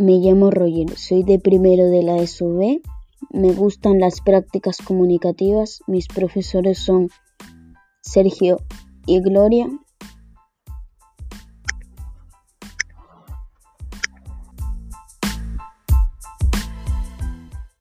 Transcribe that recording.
Me llamo Roger, soy de primero de la SUV. Me gustan las prácticas comunicativas. Mis profesores son Sergio y Gloria.